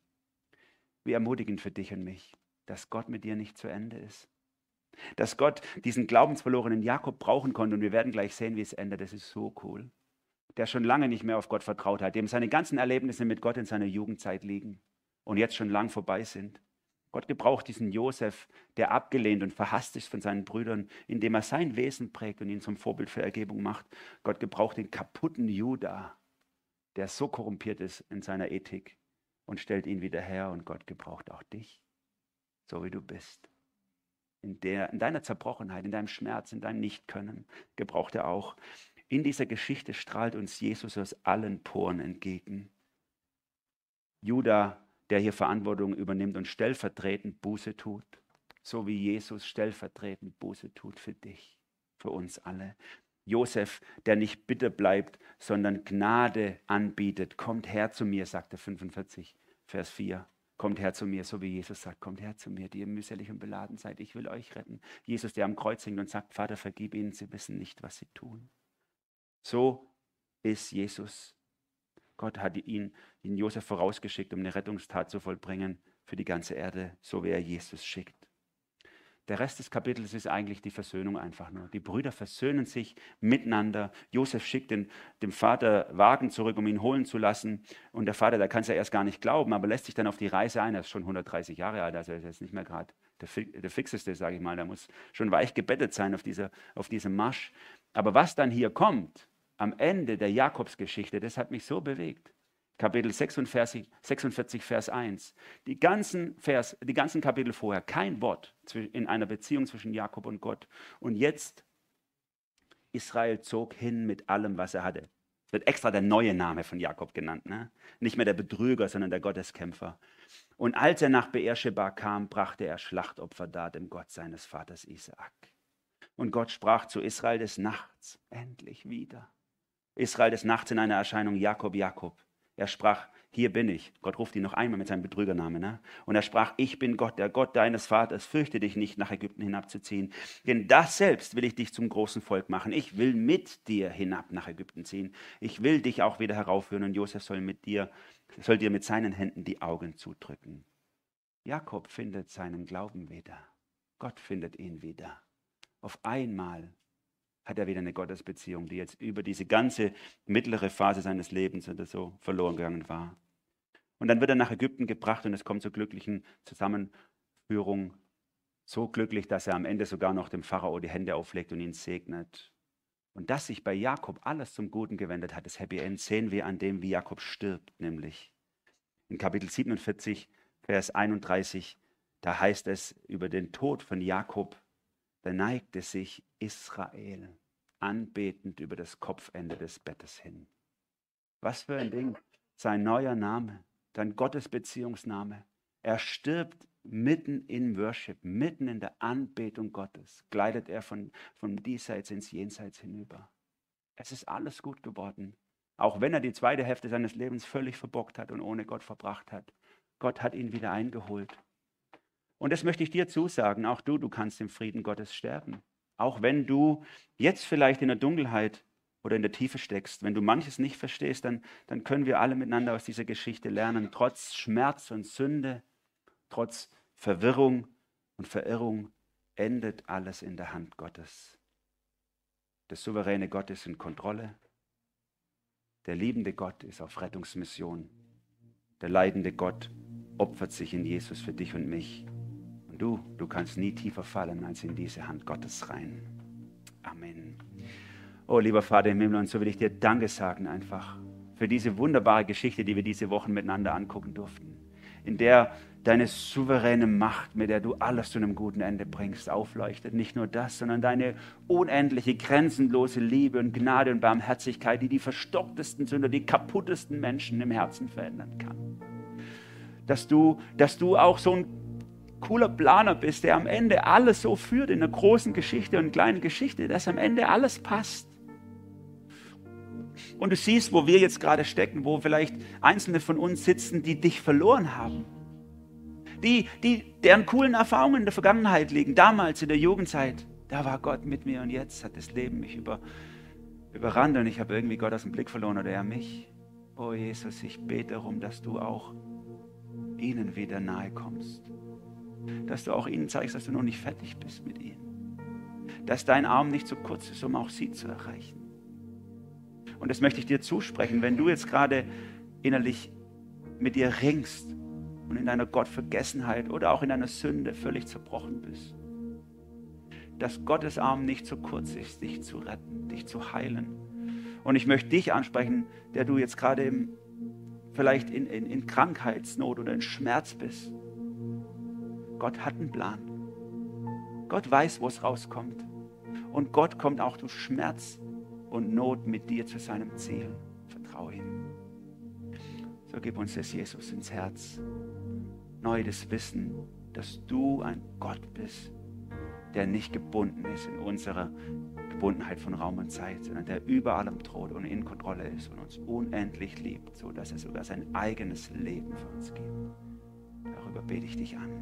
Wie ermutigend für dich und mich, dass Gott mit dir nicht zu Ende ist. Dass Gott diesen glaubensverlorenen Jakob brauchen konnte und wir werden gleich sehen, wie es endet. Das ist so cool. Der schon lange nicht mehr auf Gott vertraut hat, dem seine ganzen Erlebnisse mit Gott in seiner Jugendzeit liegen und jetzt schon lang vorbei sind. Gott gebraucht diesen Josef, der abgelehnt und verhasst ist von seinen Brüdern, indem er sein Wesen prägt und ihn zum Vorbild für Ergebung macht. Gott gebraucht den kaputten Judah, der so korrumpiert ist in seiner Ethik und stellt ihn wieder her. Und Gott gebraucht auch dich, so wie du bist. In, der, in deiner Zerbrochenheit, in deinem Schmerz, in deinem Nichtkönnen gebraucht er auch. In dieser Geschichte strahlt uns Jesus aus allen Poren entgegen. Judah der hier Verantwortung übernimmt und stellvertretend Buße tut, so wie Jesus stellvertretend Buße tut für dich, für uns alle. Josef, der nicht bitter bleibt, sondern Gnade anbietet. Kommt her zu mir, sagte 45, Vers 4. Kommt her zu mir, so wie Jesus sagt, kommt her zu mir, die ihr mühselig und beladen seid, ich will euch retten. Jesus, der am Kreuz hängt und sagt, Vater, vergib ihnen, sie wissen nicht, was sie tun. So ist Jesus Gott hat ihn, ihn Josef vorausgeschickt, um eine Rettungstat zu vollbringen für die ganze Erde, so wie er Jesus schickt. Der Rest des Kapitels ist eigentlich die Versöhnung einfach nur. Die Brüder versöhnen sich miteinander. Josef schickt den, dem Vater Wagen zurück, um ihn holen zu lassen. Und der Vater, der kann es ja erst gar nicht glauben, aber lässt sich dann auf die Reise ein. Er ist schon 130 Jahre alt, also er ist jetzt nicht mehr gerade der, der Fixeste, sage ich mal. Der muss schon weich gebettet sein auf, dieser, auf diesem Marsch. Aber was dann hier kommt, am Ende der Jakobsgeschichte, das hat mich so bewegt. Kapitel 46, 46, Vers 1. Die ganzen, Vers, die ganzen Kapitel vorher, kein Wort in einer Beziehung zwischen Jakob und Gott. Und jetzt, Israel zog hin mit allem, was er hatte. Es wird extra der neue Name von Jakob genannt. Ne? Nicht mehr der Betrüger, sondern der Gotteskämpfer. Und als er nach Beersheba kam, brachte er Schlachtopfer dar dem Gott seines Vaters Isaak. Und Gott sprach zu Israel des Nachts, endlich wieder. Israel des Nachts in einer Erscheinung, Jakob, Jakob. Er sprach, hier bin ich. Gott ruft ihn noch einmal mit seinem Betrügernamen. Ne? Und er sprach, ich bin Gott, der Gott deines Vaters. Fürchte dich nicht, nach Ägypten hinabzuziehen. Denn das selbst will ich dich zum großen Volk machen. Ich will mit dir hinab nach Ägypten ziehen. Ich will dich auch wieder heraufführen. Und Josef soll, mit dir, soll dir mit seinen Händen die Augen zudrücken. Jakob findet seinen Glauben wieder. Gott findet ihn wieder. Auf einmal hat er wieder eine Gottesbeziehung, die jetzt über diese ganze mittlere Phase seines Lebens oder so verloren gegangen war. Und dann wird er nach Ägypten gebracht und es kommt zur glücklichen Zusammenführung. So glücklich, dass er am Ende sogar noch dem Pharao die Hände auflegt und ihn segnet. Und dass sich bei Jakob alles zum Guten gewendet hat, das Happy End, sehen wir an dem, wie Jakob stirbt, nämlich in Kapitel 47, Vers 31, da heißt es über den Tod von Jakob, da neigte sich Israel anbetend über das Kopfende des Bettes hin. Was für ein Ding. Sein neuer Name, dein Gottesbeziehungsname. Er stirbt mitten in Worship, mitten in der Anbetung Gottes, gleitet er von, von diesseits ins Jenseits hinüber. Es ist alles gut geworden. Auch wenn er die zweite Hälfte seines Lebens völlig verbockt hat und ohne Gott verbracht hat. Gott hat ihn wieder eingeholt. Und das möchte ich dir zusagen. Auch du, du kannst im Frieden Gottes sterben. Auch wenn du jetzt vielleicht in der Dunkelheit oder in der Tiefe steckst, wenn du manches nicht verstehst, dann, dann können wir alle miteinander aus dieser Geschichte lernen. Trotz Schmerz und Sünde, trotz Verwirrung und Verirrung endet alles in der Hand Gottes. Der souveräne Gott ist in Kontrolle. Der liebende Gott ist auf Rettungsmission. Der leidende Gott opfert sich in Jesus für dich und mich. Du, du kannst nie tiefer fallen als in diese Hand Gottes rein. Amen. Oh, lieber Vater im Himmel, und so will ich dir Danke sagen einfach für diese wunderbare Geschichte, die wir diese Wochen miteinander angucken durften, in der deine souveräne Macht, mit der du alles zu einem guten Ende bringst, aufleuchtet. Nicht nur das, sondern deine unendliche, grenzenlose Liebe und Gnade und Barmherzigkeit, die die verstocktesten Sünder, die kaputtesten Menschen im Herzen verändern kann. Dass du, dass du auch so ein cooler Planer bist, der am Ende alles so führt in einer großen Geschichte und kleinen Geschichte, dass am Ende alles passt. Und du siehst, wo wir jetzt gerade stecken, wo vielleicht Einzelne von uns sitzen, die dich verloren haben die, die, deren coolen Erfahrungen in der Vergangenheit liegen, damals in der Jugendzeit. Da war Gott mit mir und jetzt hat das Leben mich über, überrannt und ich habe irgendwie Gott aus dem Blick verloren oder er mich. Oh Jesus, ich bete darum, dass du auch ihnen wieder nahe kommst. Dass du auch ihnen zeigst, dass du noch nicht fertig bist mit ihnen. Dass dein Arm nicht zu kurz ist, um auch sie zu erreichen. Und das möchte ich dir zusprechen, wenn du jetzt gerade innerlich mit dir ringst und in deiner Gottvergessenheit oder auch in deiner Sünde völlig zerbrochen bist. Dass Gottes Arm nicht zu kurz ist, dich zu retten, dich zu heilen. Und ich möchte dich ansprechen, der du jetzt gerade vielleicht in, in, in Krankheitsnot oder in Schmerz bist. Gott hat einen Plan. Gott weiß, wo es rauskommt. Und Gott kommt auch durch Schmerz und Not mit dir zu seinem Ziel. Vertraue ihm. So gib uns das Jesus ins Herz neu das Wissen, dass du ein Gott bist, der nicht gebunden ist in unserer Gebundenheit von Raum und Zeit, sondern der über allem droht und in Kontrolle ist und uns unendlich liebt, so dass er sogar sein eigenes Leben für uns gibt. Darüber bete ich dich an.